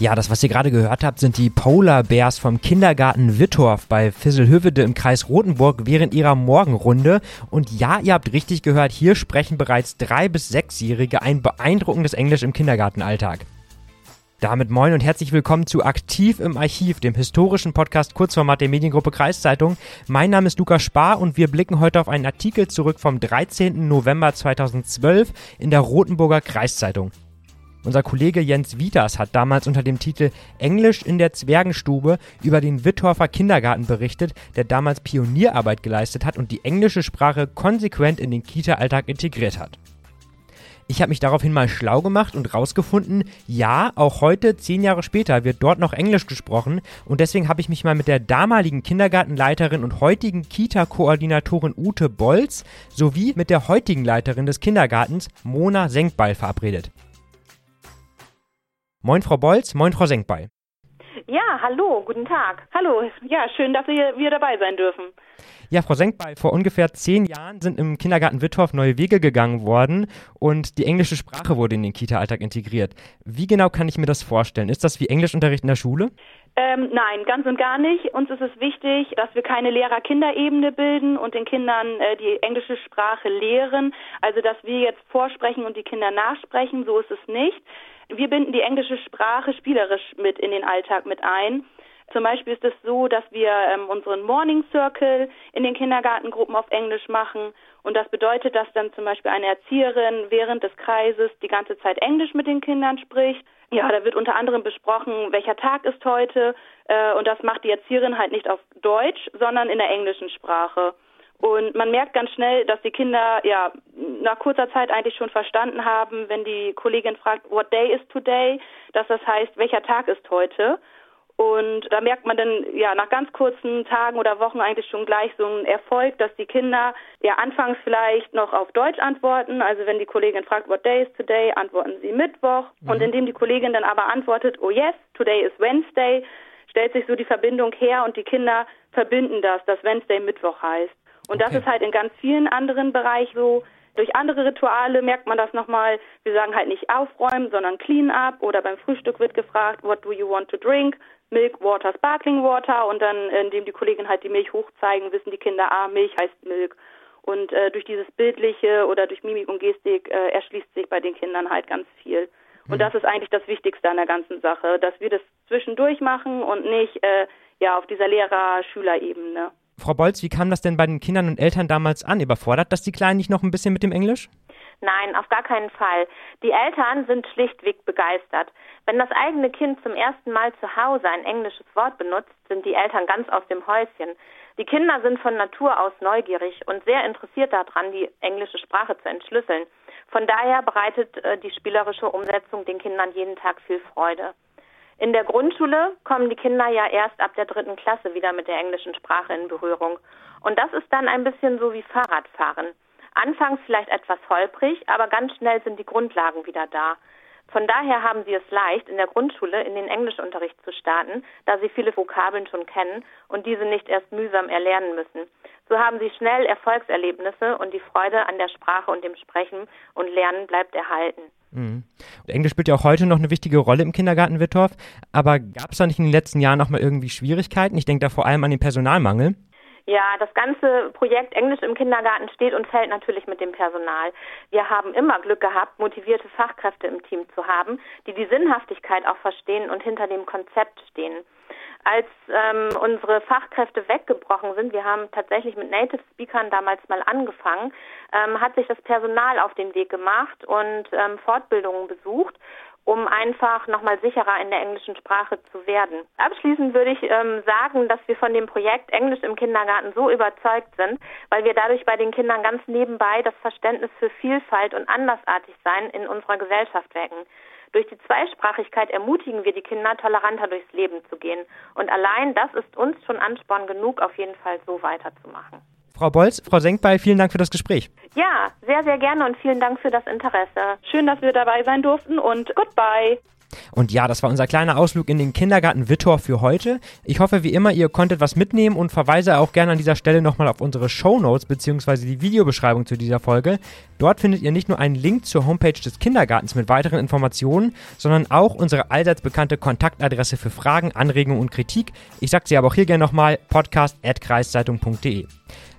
Ja, das, was ihr gerade gehört habt, sind die Polar Bears vom Kindergarten Wittorf bei Fisselhövede im Kreis Rothenburg während ihrer Morgenrunde. Und ja, ihr habt richtig gehört, hier sprechen bereits drei- bis sechsjährige ein beeindruckendes Englisch im Kindergartenalltag. Damit moin und herzlich willkommen zu Aktiv im Archiv, dem historischen Podcast Kurzformat der Mediengruppe Kreiszeitung. Mein Name ist Lukas Spar und wir blicken heute auf einen Artikel zurück vom 13. November 2012 in der Rotenburger Kreiszeitung. Unser Kollege Jens Wieters hat damals unter dem Titel Englisch in der Zwergenstube über den Wittorfer Kindergarten berichtet, der damals Pionierarbeit geleistet hat und die englische Sprache konsequent in den Kita-Alltag integriert hat. Ich habe mich daraufhin mal schlau gemacht und rausgefunden, ja, auch heute, zehn Jahre später, wird dort noch Englisch gesprochen und deswegen habe ich mich mal mit der damaligen Kindergartenleiterin und heutigen Kita-Koordinatorin Ute Bolz sowie mit der heutigen Leiterin des Kindergartens Mona Senkball verabredet. Moin Frau Bolz, moin Frau Senkball. Ja, hallo, guten Tag. Hallo, ja, schön, dass wir, wir dabei sein dürfen. Ja, Frau Senkball, vor ungefähr zehn Jahren sind im Kindergarten Wittorf neue Wege gegangen worden und die englische Sprache wurde in den Kita-Alltag integriert. Wie genau kann ich mir das vorstellen? Ist das wie Englischunterricht in der Schule? Ähm, nein, ganz und gar nicht. Uns ist es wichtig, dass wir keine Lehrer-Kinder-Ebene bilden und den Kindern äh, die englische Sprache lehren. Also, dass wir jetzt vorsprechen und die Kinder nachsprechen, so ist es nicht. Wir binden die englische Sprache spielerisch mit in den Alltag mit ein. Zum Beispiel ist es so, dass wir ähm, unseren Morning Circle in den Kindergartengruppen auf Englisch machen. Und das bedeutet, dass dann zum Beispiel eine Erzieherin während des Kreises die ganze Zeit Englisch mit den Kindern spricht. Ja, da wird unter anderem besprochen, welcher Tag ist heute. Äh, und das macht die Erzieherin halt nicht auf Deutsch, sondern in der englischen Sprache. Und man merkt ganz schnell, dass die Kinder ja nach kurzer Zeit eigentlich schon verstanden haben, wenn die Kollegin fragt, what day is today, dass das heißt, welcher Tag ist heute. Und da merkt man dann ja nach ganz kurzen Tagen oder Wochen eigentlich schon gleich so einen Erfolg, dass die Kinder ja anfangs vielleicht noch auf Deutsch antworten. Also wenn die Kollegin fragt, what day is today, antworten sie Mittwoch. Mhm. Und indem die Kollegin dann aber antwortet, oh yes, today is Wednesday, stellt sich so die Verbindung her und die Kinder verbinden das, dass Wednesday Mittwoch heißt. Und okay. das ist halt in ganz vielen anderen Bereichen so. Durch andere Rituale merkt man das nochmal. Wir sagen halt nicht aufräumen, sondern clean up. Oder beim Frühstück wird gefragt, what do you want to drink? Milk, Water, Sparkling Water. Und dann, indem die Kollegen halt die Milch hochzeigen, wissen die Kinder, ah, Milch heißt Milk. Und äh, durch dieses Bildliche oder durch Mimik und Gestik äh, erschließt sich bei den Kindern halt ganz viel. Und mhm. das ist eigentlich das Wichtigste an der ganzen Sache, dass wir das zwischendurch machen und nicht äh, ja auf dieser Lehrer-Schüler-Ebene. Frau Bolz, wie kam das denn bei den Kindern und Eltern damals an? Überfordert das die Kleinen nicht noch ein bisschen mit dem Englisch? Nein, auf gar keinen Fall. Die Eltern sind schlichtweg begeistert. Wenn das eigene Kind zum ersten Mal zu Hause ein englisches Wort benutzt, sind die Eltern ganz aus dem Häuschen. Die Kinder sind von Natur aus neugierig und sehr interessiert daran, die englische Sprache zu entschlüsseln. Von daher bereitet äh, die spielerische Umsetzung den Kindern jeden Tag viel Freude. In der Grundschule kommen die Kinder ja erst ab der dritten Klasse wieder mit der englischen Sprache in Berührung. Und das ist dann ein bisschen so wie Fahrradfahren. Anfangs vielleicht etwas holprig, aber ganz schnell sind die Grundlagen wieder da. Von daher haben sie es leicht, in der Grundschule in den Englischunterricht zu starten, da sie viele Vokabeln schon kennen und diese nicht erst mühsam erlernen müssen. So haben sie schnell Erfolgserlebnisse und die Freude an der Sprache und dem Sprechen und Lernen bleibt erhalten. Mhm. Englisch spielt ja auch heute noch eine wichtige Rolle im Kindergarten Wittorf, aber gab es da nicht in den letzten Jahren noch mal irgendwie Schwierigkeiten? Ich denke da vor allem an den Personalmangel. Ja, das ganze Projekt Englisch im Kindergarten steht und fällt natürlich mit dem Personal. Wir haben immer Glück gehabt, motivierte Fachkräfte im Team zu haben, die die Sinnhaftigkeit auch verstehen und hinter dem Konzept stehen. Als ähm, unsere Fachkräfte weggebrochen sind, wir haben tatsächlich mit Native Speakern damals mal angefangen, ähm, hat sich das Personal auf den Weg gemacht und ähm, Fortbildungen besucht um einfach nochmal sicherer in der englischen Sprache zu werden. Abschließend würde ich ähm, sagen, dass wir von dem Projekt Englisch im Kindergarten so überzeugt sind, weil wir dadurch bei den Kindern ganz nebenbei das Verständnis für Vielfalt und Andersartigsein in unserer Gesellschaft wecken. Durch die Zweisprachigkeit ermutigen wir die Kinder, toleranter durchs Leben zu gehen. Und allein das ist uns schon Ansporn genug, auf jeden Fall so weiterzumachen. Frau Bolz, Frau Senkbei, vielen Dank für das Gespräch. Ja, sehr, sehr gerne und vielen Dank für das Interesse. Schön, dass wir dabei sein durften und goodbye. Und ja, das war unser kleiner Ausflug in den Kindergarten Wittor für heute. Ich hoffe wie immer, ihr konntet was mitnehmen und verweise auch gerne an dieser Stelle nochmal auf unsere Show Notes bzw. die Videobeschreibung zu dieser Folge. Dort findet ihr nicht nur einen Link zur Homepage des Kindergartens mit weiteren Informationen, sondern auch unsere allseits bekannte Kontaktadresse für Fragen, Anregungen und Kritik. Ich sage sie aber auch hier gerne nochmal, podcast.kreiszeitung.de.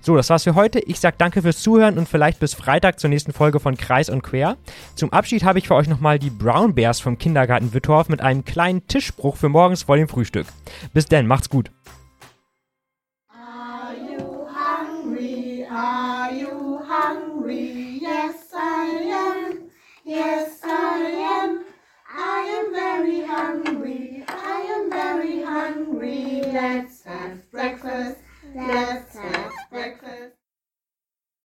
So, das war's für heute. Ich sag danke fürs Zuhören und vielleicht bis Freitag zur nächsten Folge von Kreis und Quer. Zum Abschied habe ich für euch nochmal die Brown Bears vom Kindergarten Wittorf mit einem kleinen Tischbruch für morgens vor dem Frühstück. Bis dann, macht's gut. Are you hungry? Are you hungry? Yes, I am. Yes, I am. I am very hungry. I am very hungry. Let's